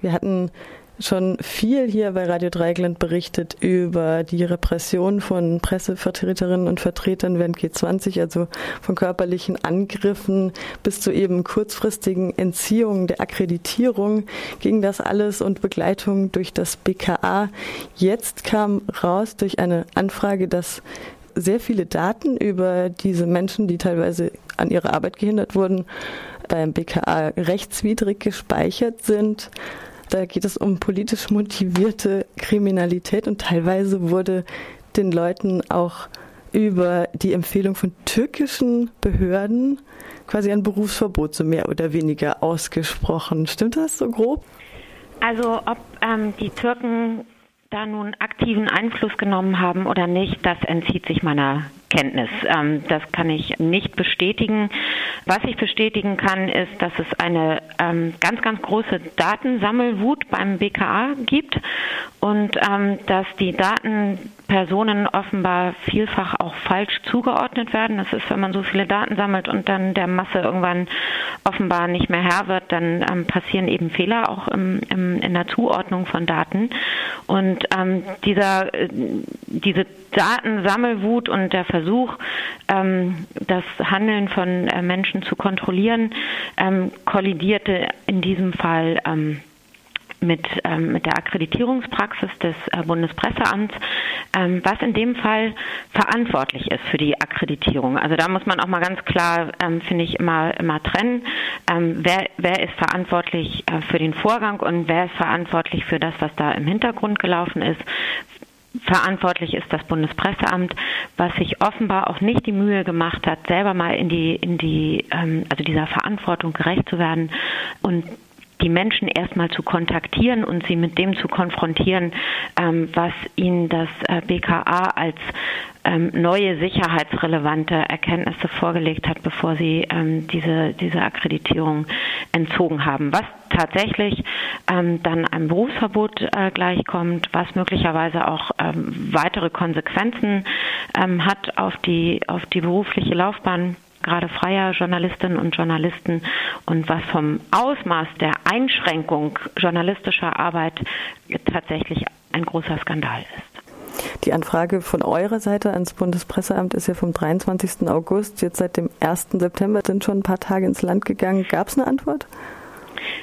Wir hatten schon viel hier bei Radio Dreigland berichtet über die Repression von Pressevertreterinnen und Vertretern während G20, also von körperlichen Angriffen bis zu eben kurzfristigen Entziehungen der Akkreditierung ging das alles und Begleitung durch das BKA. Jetzt kam raus durch eine Anfrage, dass sehr viele Daten über diese Menschen, die teilweise an ihrer Arbeit gehindert wurden, beim BKA rechtswidrig gespeichert sind. Da geht es um politisch motivierte Kriminalität und teilweise wurde den Leuten auch über die Empfehlung von türkischen Behörden quasi ein Berufsverbot so mehr oder weniger ausgesprochen. Stimmt das so grob? Also ob ähm, die Türken da nun aktiven Einfluss genommen haben oder nicht, das entzieht sich meiner Kenntnis. Ähm, das kann ich nicht bestätigen. Was ich bestätigen kann, ist, dass es eine ähm, ganz, ganz große Datensammelwut beim BKA gibt und ähm, dass die Datenpersonen offenbar vielfach auch falsch zugeordnet werden. Das ist, wenn man so viele Daten sammelt und dann der Masse irgendwann offenbar nicht mehr Herr wird, dann ähm, passieren eben Fehler auch im, im, in der Zuordnung von Daten. Und ähm, dieser, äh, diese Datensammelwut und der Versuch, ähm, das Handeln von äh, Menschen zu kontrollieren, ähm, kollidierte in diesem Fall ähm, mit, ähm, mit der Akkreditierungspraxis des äh, Bundespresseamts, ähm, was in dem Fall verantwortlich ist für die Akkreditierung. Also da muss man auch mal ganz klar, ähm, finde ich, immer, immer trennen, wer, wer ist verantwortlich äh, für den Vorgang und wer ist verantwortlich für das, was da im Hintergrund gelaufen ist. Verantwortlich ist das Bundespresseamt, was sich offenbar auch nicht die Mühe gemacht hat, selber mal in die, in die, ähm, also dieser Verantwortung gerecht zu werden. Und die Menschen erstmal zu kontaktieren und sie mit dem zu konfrontieren, ähm, was ihnen das äh, BKA als ähm, neue sicherheitsrelevante Erkenntnisse vorgelegt hat, bevor sie ähm, diese, diese Akkreditierung entzogen haben. Was tatsächlich ähm, dann einem Berufsverbot äh, gleichkommt, was möglicherweise auch ähm, weitere Konsequenzen ähm, hat auf die, auf die berufliche Laufbahn gerade freier Journalistinnen und Journalisten und was vom Ausmaß der Einschränkung journalistischer Arbeit tatsächlich ein großer Skandal ist. Die Anfrage von eurer Seite ans Bundespresseamt ist ja vom 23. August. Jetzt seit dem 1. September sind schon ein paar Tage ins Land gegangen. Gab es eine Antwort?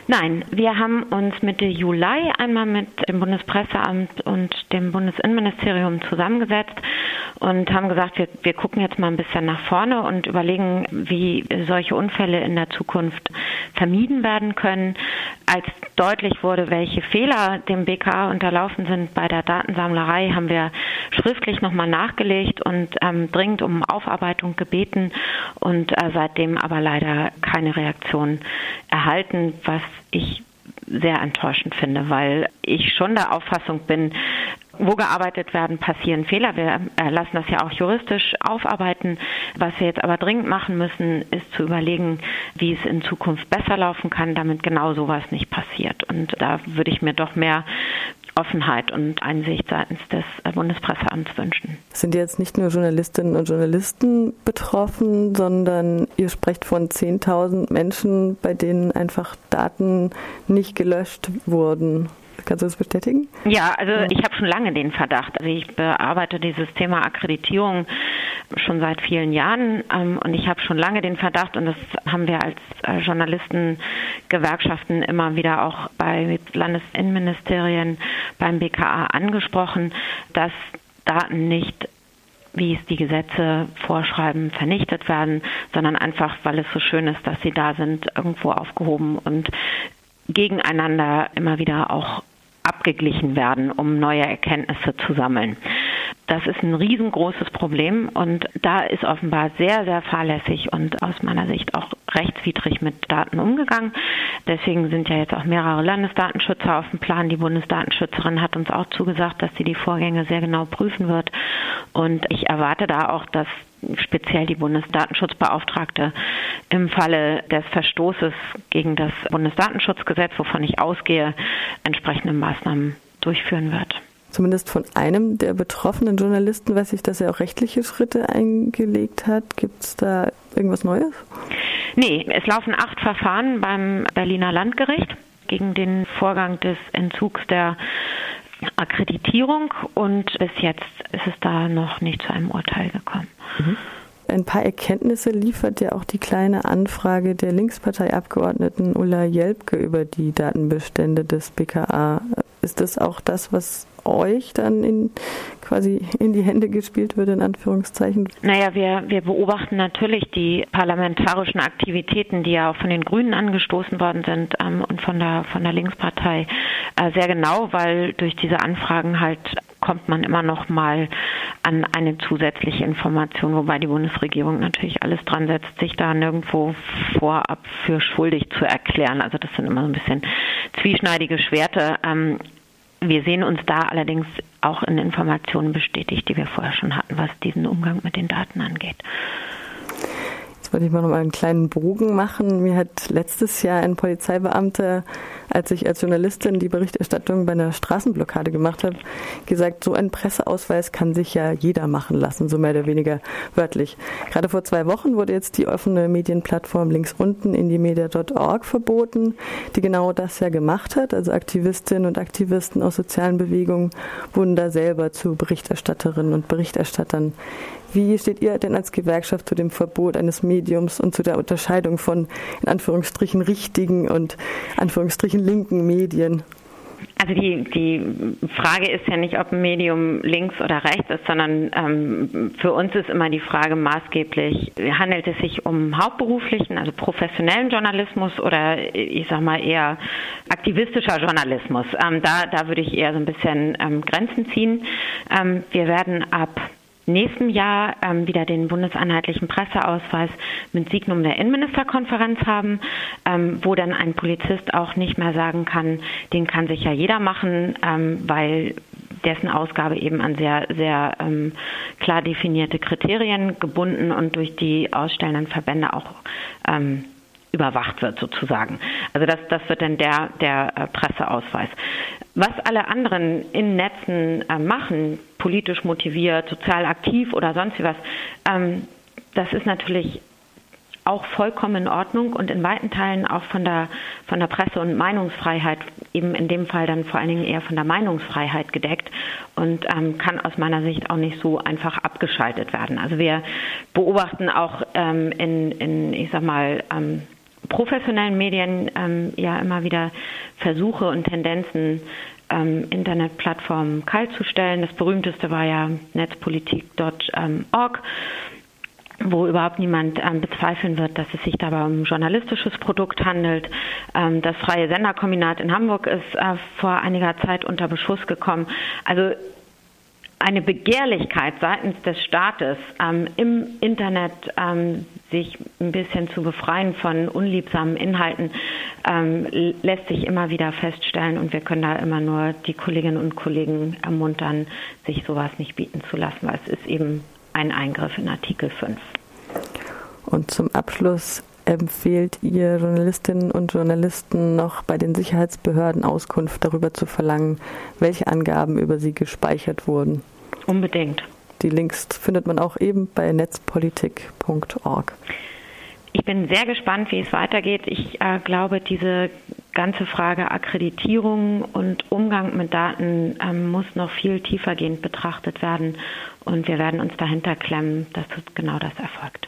Nein, wir haben uns Mitte Juli einmal mit dem Bundespresseamt und dem Bundesinnenministerium zusammengesetzt und haben gesagt, wir, wir gucken jetzt mal ein bisschen nach vorne und überlegen, wie solche Unfälle in der Zukunft vermieden werden können. Als deutlich wurde, welche Fehler dem BKA unterlaufen sind. Bei der Datensammlerei, haben wir schriftlich nochmal nachgelegt und ähm, dringend um Aufarbeitung gebeten und äh, seitdem aber leider keine Reaktion erhalten, was ich sehr enttäuschend finde, weil ich schon der Auffassung bin, wo gearbeitet werden, passieren Fehler. Wir äh, lassen das ja auch juristisch aufarbeiten. Was wir jetzt aber dringend machen müssen, ist zu überlegen, wie es in Zukunft besser laufen kann, damit genau sowas nicht passiert. Und da würde ich mir doch mehr Offenheit und Einsicht seitens des äh, Bundespresseamts wünschen. Sind jetzt nicht nur Journalistinnen und Journalisten betroffen, sondern ihr sprecht von 10.000 Menschen, bei denen einfach Daten nicht gelöscht wurden. Kannst du das bestätigen? Ja, also ich habe schon lange den Verdacht. Also ich bearbeite dieses Thema Akkreditierung schon seit vielen Jahren ähm, und ich habe schon lange den Verdacht und das haben wir als äh, Journalistengewerkschaften immer wieder auch bei Landesinnenministerien, beim BKA angesprochen, dass Daten nicht wie es die Gesetze vorschreiben, vernichtet werden, sondern einfach, weil es so schön ist, dass sie da sind, irgendwo aufgehoben und gegeneinander immer wieder auch abgeglichen werden, um neue Erkenntnisse zu sammeln. Das ist ein riesengroßes Problem und da ist offenbar sehr, sehr fahrlässig und aus meiner Sicht auch rechtswidrig mit Daten umgegangen. Deswegen sind ja jetzt auch mehrere Landesdatenschützer auf dem Plan. Die Bundesdatenschützerin hat uns auch zugesagt, dass sie die Vorgänge sehr genau prüfen wird. Und ich erwarte da auch, dass speziell die Bundesdatenschutzbeauftragte im Falle des Verstoßes gegen das Bundesdatenschutzgesetz, wovon ich ausgehe, entsprechende Maßnahmen durchführen wird. Zumindest von einem der betroffenen Journalisten weiß ich, dass er auch rechtliche Schritte eingelegt hat. Gibt es da irgendwas Neues? Nee, es laufen acht Verfahren beim Berliner Landgericht gegen den Vorgang des Entzugs der Akkreditierung und bis jetzt ist es da noch nicht zu einem Urteil gekommen. Mhm. Ein paar Erkenntnisse liefert ja auch die kleine Anfrage der Linksparteiabgeordneten Ulla Jelpke über die Datenbestände des BKA. Ist das auch das, was euch dann in, quasi in die Hände gespielt wird, in Anführungszeichen? Naja, wir, wir beobachten natürlich die parlamentarischen Aktivitäten, die ja auch von den Grünen angestoßen worden sind ähm, und von der, von der Linkspartei äh, sehr genau, weil durch diese Anfragen halt kommt man immer noch mal an eine zusätzliche Information, wobei die Bundesregierung natürlich alles dran setzt, sich da nirgendwo vorab für schuldig zu erklären. Also das sind immer so ein bisschen zwieschneidige Schwerte. Ähm, wir sehen uns da allerdings auch in Informationen bestätigt, die wir vorher schon hatten, was diesen Umgang mit den Daten angeht. Jetzt wollte ich mal noch mal einen kleinen Bogen machen. Mir hat letztes Jahr ein Polizeibeamter, als ich als Journalistin die Berichterstattung bei einer Straßenblockade gemacht habe, gesagt, so ein Presseausweis kann sich ja jeder machen lassen, so mehr oder weniger wörtlich. Gerade vor zwei Wochen wurde jetzt die offene Medienplattform links unten in die media.org verboten, die genau das ja gemacht hat. Also Aktivistinnen und Aktivisten aus sozialen Bewegungen wurden da selber zu Berichterstatterinnen und Berichterstattern wie steht ihr denn als Gewerkschaft zu dem Verbot eines Mediums und zu der Unterscheidung von in Anführungsstrichen richtigen und Anführungsstrichen linken Medien? Also die, die Frage ist ja nicht, ob ein Medium links oder rechts ist, sondern ähm, für uns ist immer die Frage maßgeblich, handelt es sich um hauptberuflichen, also professionellen Journalismus oder ich sag mal eher aktivistischer Journalismus? Ähm, da, da würde ich eher so ein bisschen ähm, Grenzen ziehen. Ähm, wir werden ab nächsten Jahr ähm, wieder den bundeseinheitlichen Presseausweis mit Signum der Innenministerkonferenz haben, ähm, wo dann ein Polizist auch nicht mehr sagen kann, den kann sich ja jeder machen, ähm, weil dessen Ausgabe eben an sehr, sehr ähm, klar definierte Kriterien gebunden und durch die ausstellenden Verbände auch ähm, überwacht wird sozusagen. Also das, das wird dann der, der äh, Presseausweis. Was alle anderen in Netzen äh, machen, politisch motiviert, sozial aktiv oder sonst was, ähm, das ist natürlich auch vollkommen in Ordnung und in weiten Teilen auch von der, von der Presse- und Meinungsfreiheit, eben in dem Fall dann vor allen Dingen eher von der Meinungsfreiheit gedeckt und ähm, kann aus meiner Sicht auch nicht so einfach abgeschaltet werden. Also wir beobachten auch ähm, in, in, ich sag mal, ähm, professionellen Medien ähm, ja immer wieder Versuche und Tendenzen, ähm, Internetplattformen kaltzustellen. Das berühmteste war ja netzpolitik.org wo überhaupt niemand ähm, bezweifeln wird, dass es sich dabei um ein journalistisches Produkt handelt. Ähm, das Freie Senderkombinat in Hamburg ist äh, vor einiger Zeit unter Beschuss gekommen. Also eine Begehrlichkeit seitens des Staates ähm, im Internet ähm, sich ein bisschen zu befreien von unliebsamen Inhalten ähm, lässt sich immer wieder feststellen und wir können da immer nur die Kolleginnen und Kollegen ermuntern, sich sowas nicht bieten zu lassen, weil es ist eben ein Eingriff in Artikel 5. Und zum Abschluss empfehlt ihr Journalistinnen und Journalisten noch bei den Sicherheitsbehörden Auskunft darüber zu verlangen, welche Angaben über sie gespeichert wurden? Unbedingt. Die Links findet man auch eben bei netzpolitik.org. Ich bin sehr gespannt, wie es weitergeht. Ich äh, glaube, diese ganze Frage Akkreditierung und Umgang mit Daten ähm, muss noch viel tiefergehend betrachtet werden. Und wir werden uns dahinter klemmen, dass genau das erfolgt.